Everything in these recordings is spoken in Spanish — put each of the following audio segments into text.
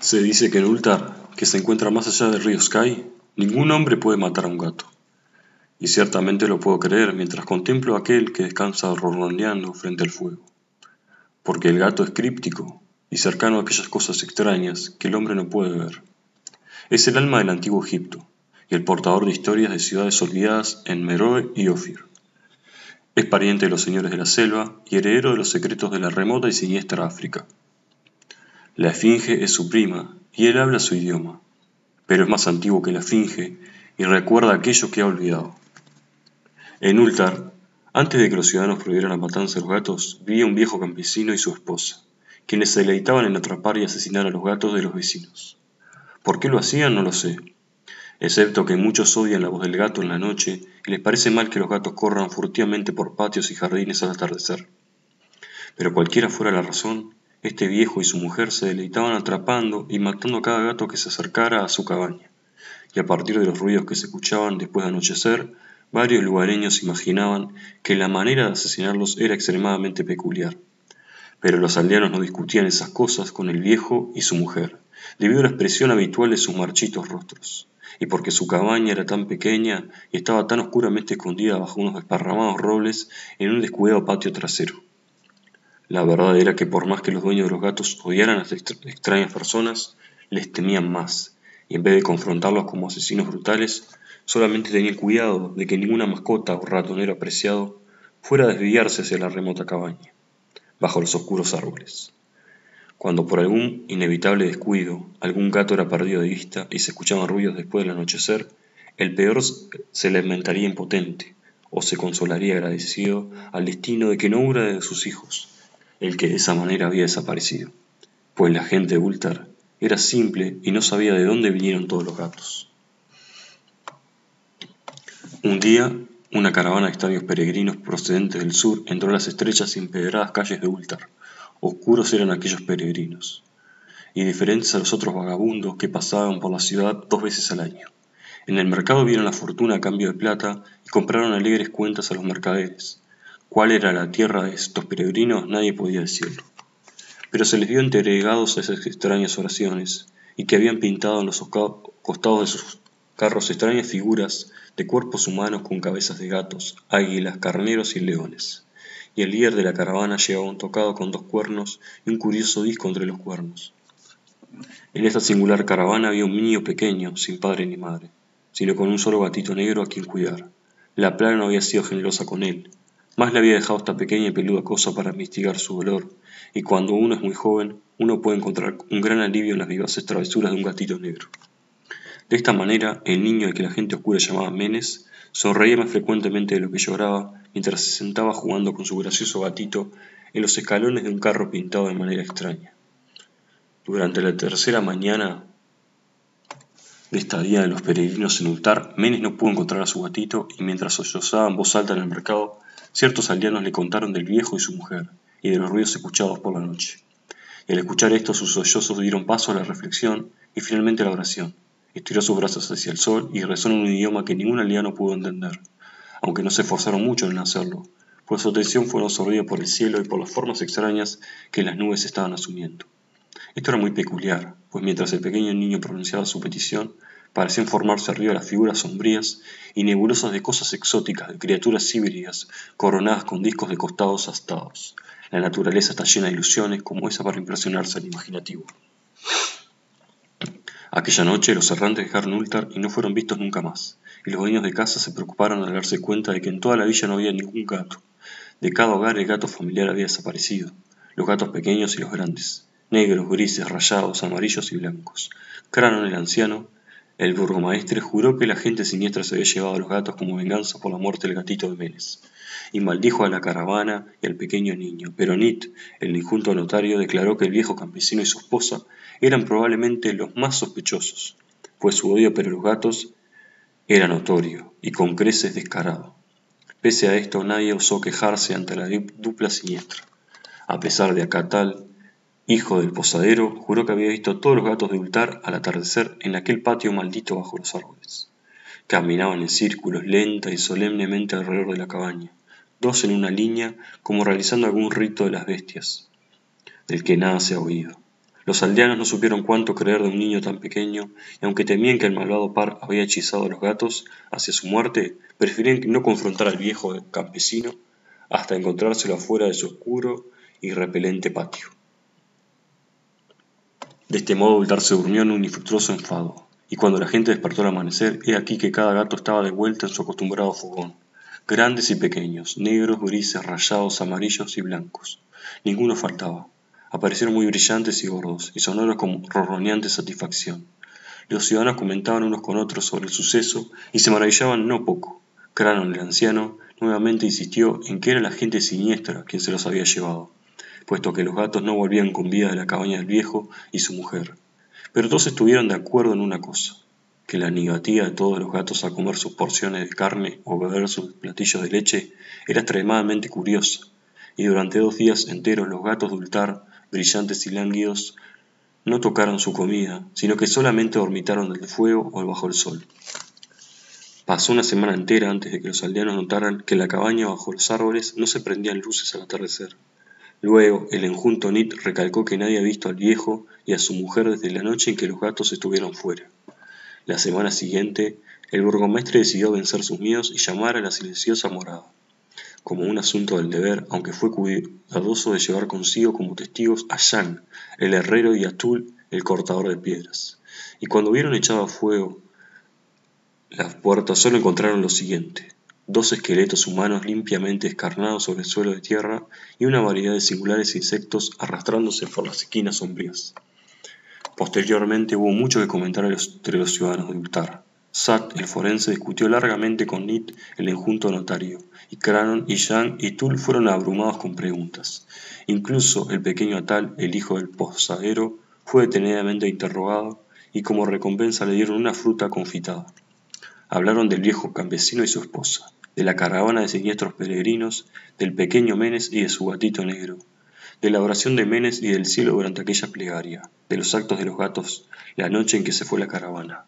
Se dice que en Ultar, que se encuentra más allá del río Sky, ningún hombre puede matar a un gato. Y ciertamente lo puedo creer mientras contemplo a aquel que descansa ronroneando frente al fuego. Porque el gato es críptico y cercano a aquellas cosas extrañas que el hombre no puede ver. Es el alma del antiguo Egipto y el portador de historias de ciudades olvidadas en Meroe y Ofir. Es pariente de los señores de la selva y heredero de los secretos de la remota y siniestra África. La esfinge es su prima y él habla su idioma, pero es más antiguo que la esfinge y recuerda aquello que ha olvidado. En Ultar, antes de que los ciudadanos prohibieran la matanza de los gatos, vivía un viejo campesino y su esposa, quienes se deleitaban en atrapar y asesinar a los gatos de los vecinos. ¿Por qué lo hacían? No lo sé, excepto que muchos odian la voz del gato en la noche y les parece mal que los gatos corran furtivamente por patios y jardines al atardecer. Pero cualquiera fuera la razón, este viejo y su mujer se deleitaban atrapando y matando a cada gato que se acercara a su cabaña, y a partir de los ruidos que se escuchaban después de anochecer, varios lugareños imaginaban que la manera de asesinarlos era extremadamente peculiar. Pero los aldeanos no discutían esas cosas con el viejo y su mujer, debido a la expresión habitual de sus marchitos rostros, y porque su cabaña era tan pequeña y estaba tan oscuramente escondida bajo unos desparramados robles en un descuidado patio trasero. La verdad era que por más que los dueños de los gatos odiaran a las extrañas personas, les temían más, y en vez de confrontarlos como asesinos brutales, solamente tenían cuidado de que ninguna mascota o ratonero apreciado fuera a desviarse hacia la remota cabaña, bajo los oscuros árboles. Cuando por algún inevitable descuido algún gato era perdido de vista y se escuchaban ruidos después del anochecer, el peor se lamentaría impotente o se consolaría agradecido al destino de que no hubiera de sus hijos, el que de esa manera había desaparecido, pues la gente de Ultar era simple y no sabía de dónde vinieron todos los gatos. Un día, una caravana de extraños peregrinos procedentes del sur entró a las estrechas y empedradas calles de Ultar. Oscuros eran aquellos peregrinos, y diferentes a los otros vagabundos que pasaban por la ciudad dos veces al año. En el mercado vieron la fortuna a cambio de plata y compraron alegres cuentas a los mercaderes, Cuál era la tierra de estos peregrinos nadie podía decirlo. Pero se les vio entregados a esas extrañas oraciones, y que habían pintado en los costados de sus carros extrañas figuras de cuerpos humanos con cabezas de gatos, águilas, carneros y leones. Y el líder de la caravana llevaba un tocado con dos cuernos y un curioso disco entre los cuernos. En esta singular caravana había un niño pequeño, sin padre ni madre, sino con un solo gatito negro a quien cuidar. La plana no había sido generosa con él, más le había dejado esta pequeña y peluda cosa para mitigar su dolor, y cuando uno es muy joven, uno puede encontrar un gran alivio en las vivaces travesuras de un gatito negro. De esta manera, el niño al que la gente oscura llamaba Menes, sonreía más frecuentemente de lo que lloraba mientras se sentaba jugando con su gracioso gatito en los escalones de un carro pintado de manera extraña. Durante la tercera mañana de estadía de los peregrinos en Ultar, Menes no pudo encontrar a su gatito y mientras sollozaba en voz alta en el mercado, Ciertos aldeanos le contaron del viejo y su mujer, y de los ruidos escuchados por la noche. Y al escuchar esto sus sollozos dieron paso a la reflexión y finalmente a la oración. Estiró sus brazos hacia el sol y rezó en un idioma que ningún aldeano pudo entender, aunque no se esforzaron mucho en hacerlo, pues su atención fue absorbida por el cielo y por las formas extrañas que las nubes estaban asumiendo. Esto era muy peculiar, pues mientras el pequeño niño pronunciaba su petición, parecían formarse arriba las figuras sombrías y nebulosas de cosas exóticas, de criaturas híbridas, coronadas con discos de costados astados. La naturaleza está llena de ilusiones como esa para impresionarse al imaginativo. Aquella noche los errantes dejaron Ultar y no fueron vistos nunca más, y los dueños de casa se preocuparon al darse cuenta de que en toda la villa no había ningún gato. De cada hogar el gato familiar había desaparecido, los gatos pequeños y los grandes, negros, grises, rayados, amarillos y blancos. Cranon el anciano el burgomaestre juró que la gente siniestra se había llevado a los gatos como venganza por la muerte del gatito de Menes, y maldijo a la caravana y al pequeño niño, pero Nit, el injunto notario, declaró que el viejo campesino y su esposa eran probablemente los más sospechosos, pues su odio por los gatos era notorio y con creces descarado. Pese a esto, nadie osó quejarse ante la dupla siniestra. A pesar de acatal hijo del posadero, juró que había visto todos los gatos de Ultar al atardecer en aquel patio maldito bajo los árboles. Caminaban en círculos lenta y solemnemente alrededor de la cabaña, dos en una línea como realizando algún rito de las bestias, del que nada se ha oído. Los aldeanos no supieron cuánto creer de un niño tan pequeño, y aunque temían que el malvado par había hechizado a los gatos hacia su muerte, preferían no confrontar al viejo campesino hasta encontrárselo afuera de su oscuro y repelente patio. De este modo Ultar se durmió en un infructuoso enfado, y cuando la gente despertó al amanecer, he aquí que cada gato estaba de vuelta en su acostumbrado fogón, grandes y pequeños, negros, grises, rayados, amarillos y blancos. Ninguno faltaba aparecieron muy brillantes y gordos, y sonoros con ronroneante satisfacción. Los ciudadanos comentaban unos con otros sobre el suceso y se maravillaban no poco. Cranon, el anciano, nuevamente insistió en que era la gente siniestra quien se los había llevado, puesto que los gatos no volvían con vida de la cabaña del viejo y su mujer. Pero todos estuvieron de acuerdo en una cosa, que la negativa de todos los gatos a comer sus porciones de carne o beber sus platillos de leche era extremadamente curiosa, y durante dos días enteros los gatos de Ultar brillantes y lánguidos, no tocaron su comida, sino que solamente dormitaron del fuego o bajo el sol. Pasó una semana entera antes de que los aldeanos notaran que en la cabaña bajo los árboles no se prendían luces al atardecer. Luego, el enjunto Nit recalcó que nadie había visto al viejo y a su mujer desde la noche en que los gatos estuvieron fuera. La semana siguiente, el burgomestre decidió vencer sus miedos y llamar a la silenciosa morada como un asunto del deber, aunque fue cuidadoso de llevar consigo como testigos a Yang, el herrero, y a Tul, el cortador de piedras. Y cuando hubieron echado a fuego las puertas, solo encontraron lo siguiente: dos esqueletos humanos limpiamente escarnados sobre el suelo de tierra y una variedad de singulares insectos arrastrándose por las esquinas sombrías. Posteriormente hubo mucho que comentar entre los ciudadanos de Ultar. Sat, el forense, discutió largamente con Nit, el enjunto notario, y Cranon y Yang y Tul fueron abrumados con preguntas. Incluso el pequeño Atal, el hijo del posadero, fue detenidamente interrogado y como recompensa le dieron una fruta confitada. Hablaron del viejo campesino y su esposa, de la caravana de siniestros peregrinos, del pequeño Menes y de su gatito negro, de la oración de Menes y del cielo durante aquella plegaria, de los actos de los gatos la noche en que se fue la caravana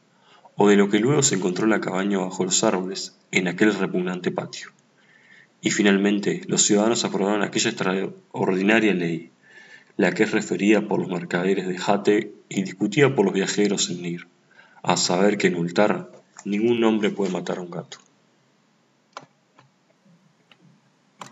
o de lo que luego se encontró en la cabaña bajo los árboles, en aquel repugnante patio. Y finalmente los ciudadanos aprobaron aquella extraordinaria ley, la que es referida por los mercaderes de Jate y discutida por los viajeros en Nir, a saber que en Ultar ningún hombre puede matar a un gato.